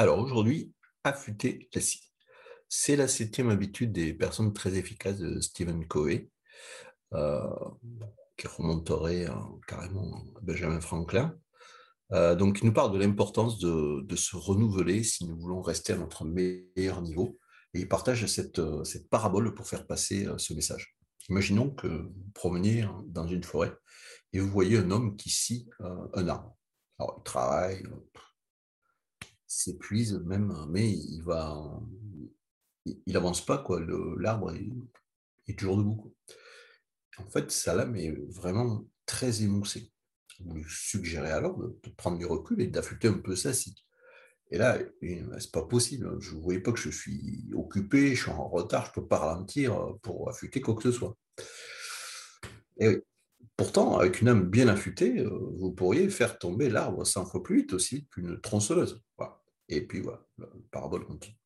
Alors aujourd'hui, affûter la scie. C'est la septième habitude des personnes très efficaces de Stephen Covey, euh, qui remonterait carrément à Benjamin Franklin. Euh, donc, il nous parle de l'importance de, se renouveler si nous voulons rester à notre meilleur niveau. Et il partage cette, cette parabole pour faire passer euh, ce message. Imaginons que vous promeniez dans une forêt et vous voyez un homme qui scie un arbre. Alors, il travaille, s'épuise même, mais il va, il avance pas quoi. L'arbre est, toujours debout. En fait, sa lame est vraiment très émoussée. Vous lui suggérez alors de, prendre du recul et d'affûter un peu ça si. Et là, c'est pas possible. Je ne voyais pas que je suis occupé, je suis en retard, je ne peux pas ralentir pour affûter quoi que ce soit. Et pourtant, avec une âme bien affûtée, vous pourriez faire tomber l'arbre 100 fois plus vite aussi qu'une tronçonneuse. Et puis voilà, le parabole continue.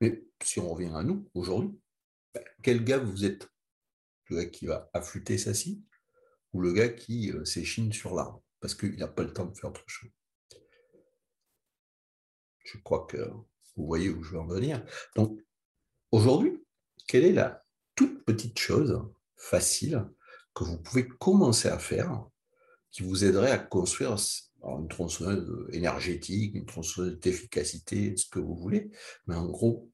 Mais si on revient à nous, aujourd'hui, ben, quel gars vous êtes? Le gars qui va affûter sa scie ou le gars qui euh, s'échine sur l'arbre? Parce qu'il n'a pas le temps de faire autre chose Je crois que vous voyez où je veux en venir. Donc, aujourd'hui, quelle est la toute petite chose facile que vous pouvez commencer à faire qui vous aiderait à construire une tronçonneuse énergétique, une tronçonneuse d'efficacité, ce que vous voulez. Mais en gros,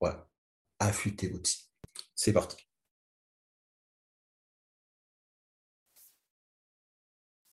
voilà, affûtez votre scie. C'est parti.